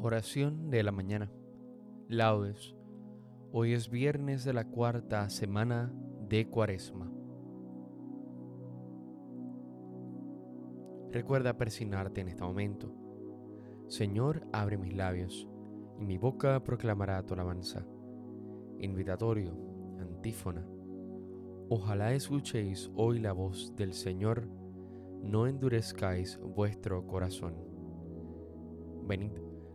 Oración de la mañana. Laudes. Hoy es viernes de la cuarta semana de Cuaresma. Recuerda persignarte en este momento. Señor, abre mis labios, y mi boca proclamará tu alabanza. Invitatorio, antífona. Ojalá escuchéis hoy la voz del Señor, no endurezcáis vuestro corazón. Venid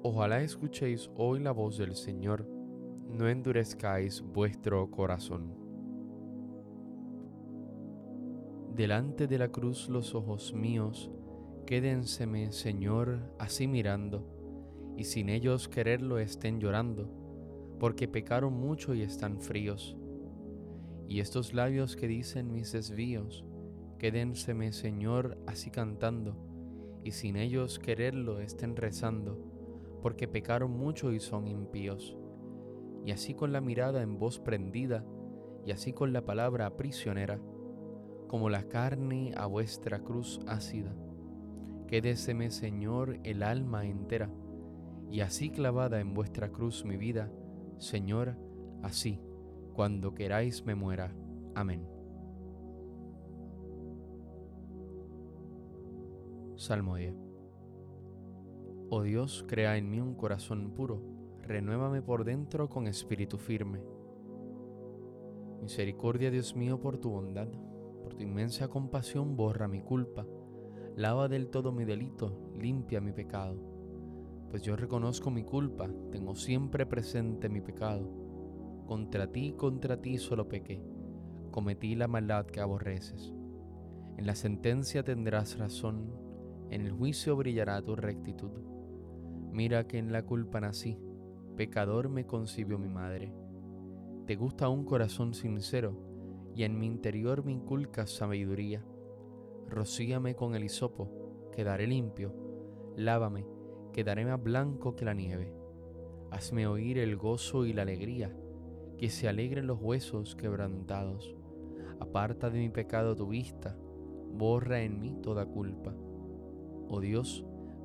Ojalá escuchéis hoy la voz del Señor, no endurezcáis vuestro corazón. Delante de la cruz los ojos míos, quédenseme, Señor, así mirando, y sin ellos quererlo estén llorando, porque pecaron mucho y están fríos. Y estos labios que dicen mis desvíos, quédenseme, Señor, así cantando, y sin ellos quererlo estén rezando porque pecaron mucho y son impíos. Y así con la mirada en voz prendida, y así con la palabra prisionera, como la carne a vuestra cruz ácida. Quédeseme, Señor, el alma entera, y así clavada en vuestra cruz mi vida, Señor, así, cuando queráis me muera. Amén. Salmo 10. Oh Dios, crea en mí un corazón puro, renuévame por dentro con espíritu firme. Misericordia, Dios mío, por tu bondad, por tu inmensa compasión, borra mi culpa, lava del todo mi delito, limpia mi pecado. Pues yo reconozco mi culpa, tengo siempre presente mi pecado. Contra ti, contra ti solo pequé, cometí la maldad que aborreces. En la sentencia tendrás razón, en el juicio brillará tu rectitud. Mira que en la culpa nací, pecador me concibió mi madre. Te gusta un corazón sincero, y en mi interior me inculcas sabiduría. Rocíame con el hisopo, quedaré limpio. Lávame, quedaré más blanco que la nieve. Hazme oír el gozo y la alegría, que se alegren los huesos quebrantados. Aparta de mi pecado tu vista, borra en mí toda culpa. Oh Dios,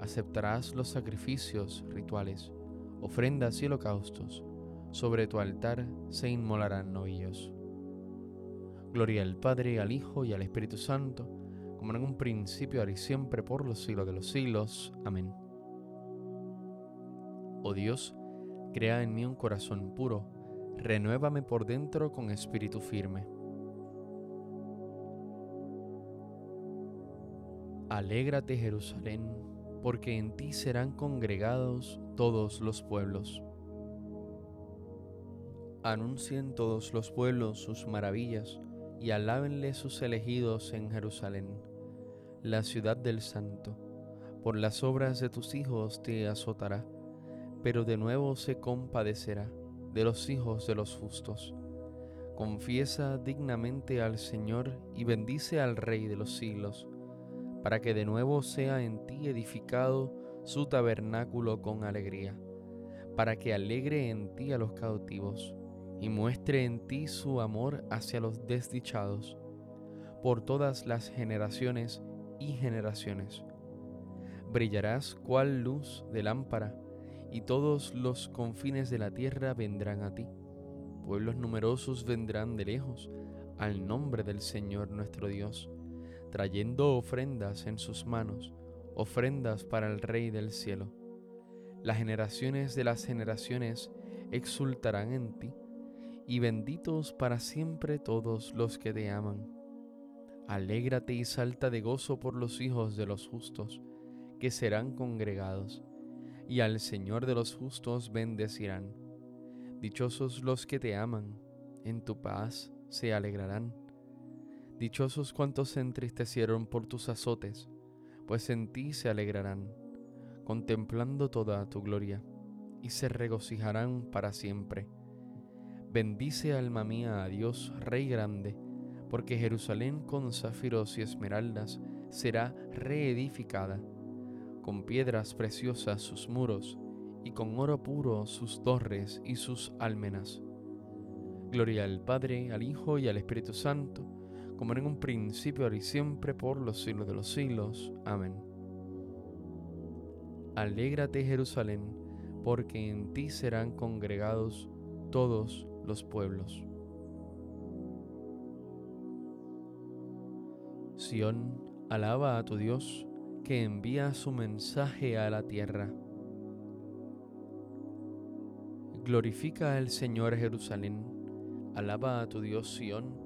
aceptarás los sacrificios rituales, ofrendas y holocaustos. Sobre tu altar se inmolarán novillos. Gloria al Padre, al Hijo y al Espíritu Santo, como en un principio, ahora y siempre, por los siglos de los siglos. Amén. Oh Dios, crea en mí un corazón puro, renuévame por dentro con espíritu firme. Alégrate Jerusalén, porque en ti serán congregados todos los pueblos. Anuncien todos los pueblos sus maravillas y alábenle sus elegidos en Jerusalén, la ciudad del santo. Por las obras de tus hijos te azotará, pero de nuevo se compadecerá de los hijos de los justos. Confiesa dignamente al Señor y bendice al Rey de los siglos, para que de nuevo sea en ti edificado su tabernáculo con alegría, para que alegre en ti a los cautivos y muestre en ti su amor hacia los desdichados por todas las generaciones y generaciones. Brillarás cual luz de lámpara, y todos los confines de la tierra vendrán a ti. Pueblos numerosos vendrán de lejos al nombre del Señor nuestro Dios, trayendo ofrendas en sus manos, ofrendas para el Rey del cielo. Las generaciones de las generaciones exultarán en ti y benditos para siempre todos los que te aman. Alégrate y salta de gozo por los hijos de los justos, que serán congregados, y al Señor de los justos bendecirán. Dichosos los que te aman, en tu paz se alegrarán. Dichosos cuantos se entristecieron por tus azotes, pues en ti se alegrarán, contemplando toda tu gloria, y se regocijarán para siempre Bendice alma mía a Dios, Rey grande, porque Jerusalén con zafiros y esmeraldas será reedificada, con piedras preciosas sus muros, y con oro puro sus torres y sus almenas. Gloria al Padre, al Hijo y al Espíritu Santo, como en un principio, ahora y siempre, por los siglos de los siglos. Amén. Alégrate Jerusalén, porque en ti serán congregados todos los pueblos. Sión, alaba a tu Dios que envía su mensaje a la tierra. Glorifica al Señor Jerusalén, alaba a tu Dios Sión,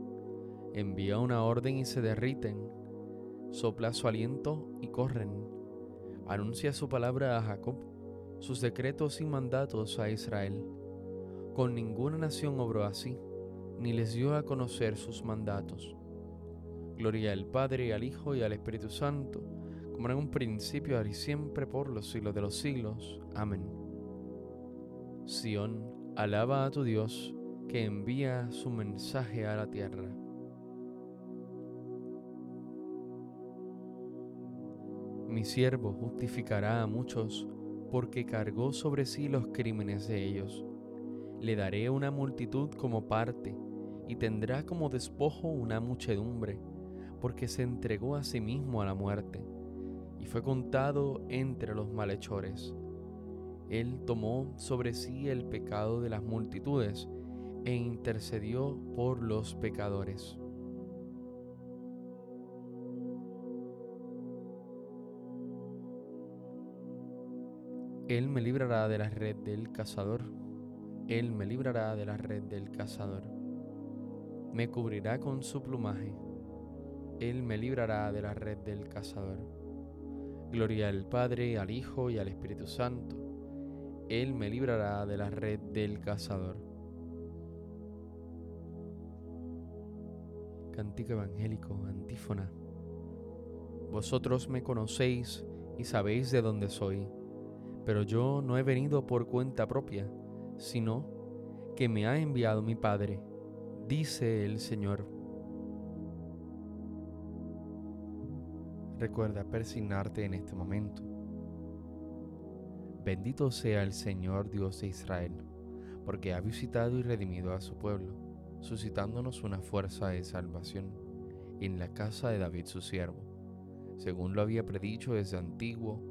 Envía una orden y se derriten, sopla su aliento y corren. Anuncia su palabra a Jacob, sus decretos y mandatos a Israel. Con ninguna nación obró así ni les dio a conocer sus mandatos. Gloria al Padre, al Hijo y al Espíritu Santo, como en un principio, ahora y siempre, por los siglos de los siglos. Amén. Sión, alaba a tu Dios, que envía su mensaje a la tierra. Mi siervo justificará a muchos, porque cargó sobre sí los crímenes de ellos. Le daré una multitud como parte y tendrá como despojo una muchedumbre, porque se entregó a sí mismo a la muerte y fue contado entre los malhechores. Él tomó sobre sí el pecado de las multitudes e intercedió por los pecadores. Él me librará de la red del cazador. Él me librará de la red del cazador me cubrirá con su plumaje, Él me librará de la red del cazador. Gloria al Padre, al Hijo y al Espíritu Santo. Él me librará de la red del cazador. Cántico Evangélico, antífona. Vosotros me conocéis y sabéis de dónde soy, pero yo no he venido por cuenta propia, sino que me ha enviado mi Padre, dice el Señor. Recuerda persignarte en este momento. Bendito sea el Señor Dios de Israel, porque ha visitado y redimido a su pueblo, suscitándonos una fuerza de salvación en la casa de David su siervo, según lo había predicho desde antiguo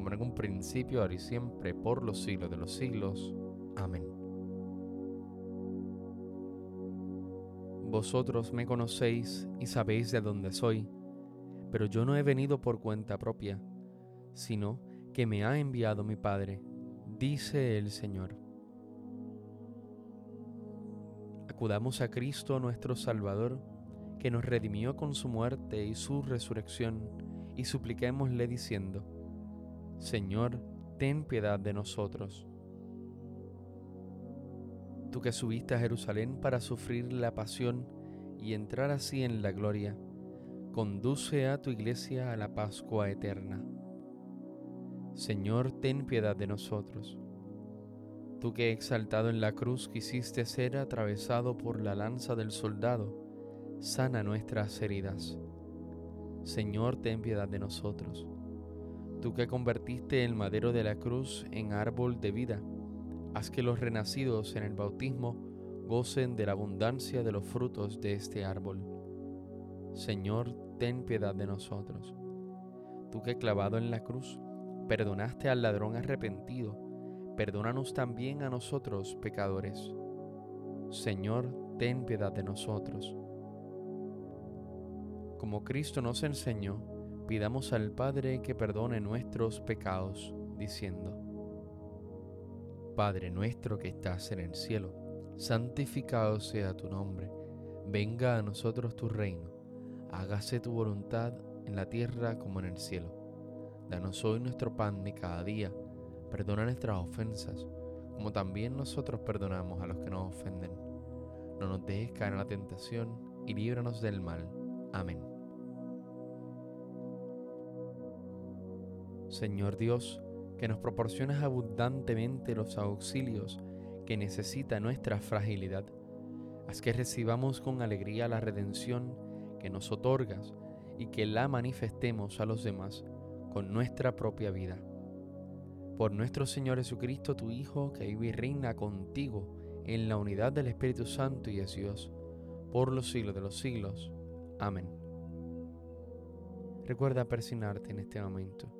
como en un principio, ahora y siempre, por los siglos de los siglos. Amén. Vosotros me conocéis y sabéis de dónde soy, pero yo no he venido por cuenta propia, sino que me ha enviado mi Padre, dice el Señor. Acudamos a Cristo nuestro Salvador, que nos redimió con su muerte y su resurrección, y supliquémosle diciendo, Señor, ten piedad de nosotros. Tú que subiste a Jerusalén para sufrir la pasión y entrar así en la gloria, conduce a tu iglesia a la Pascua eterna Señor, ten piedad de nosotros. Tú que exaltado en la cruz quisiste ser atravesado por la lanza del soldado, sana nuestras heridas. Señor, ten piedad de nosotros. Tú que convertiste el madero de la cruz en árbol de vida, haz que los renacidos en el bautismo gocen de la abundancia de los frutos de este árbol. Señor, ten piedad de nosotros. Tú que clavado en la cruz perdonaste al ladrón arrepentido, perdónanos también a nosotros pecadores. Señor, ten piedad de nosotros. Como Cristo nos enseñó, pidamos al Padre que perdone nuestros pecados, diciendo, Padre nuestro que estás en el cielo, santificado sea tu nombre, venga a nosotros tu reino, hágase tu voluntad en la tierra como en el cielo. Danos hoy nuestro pan de cada día. Perdona nuestras ofensas, como también nosotros perdonamos a los que nos ofenden. No nos dejes caer en la tentación y líbranos del mal. Amén. Señor Dios, que nos proporcionas abundantemente los auxilios que necesita nuestra fragilidad, haz que recibamos con alegría la redención que nos otorgas y que la manifestemos a los demás con nuestra propia vida. Por nuestro Señor Jesucristo, tu Hijo, que vive y reina contigo en la unidad del Espíritu Santo y es Dios, por los siglos de los siglos. Amén. Recuerda persignarte en este momento.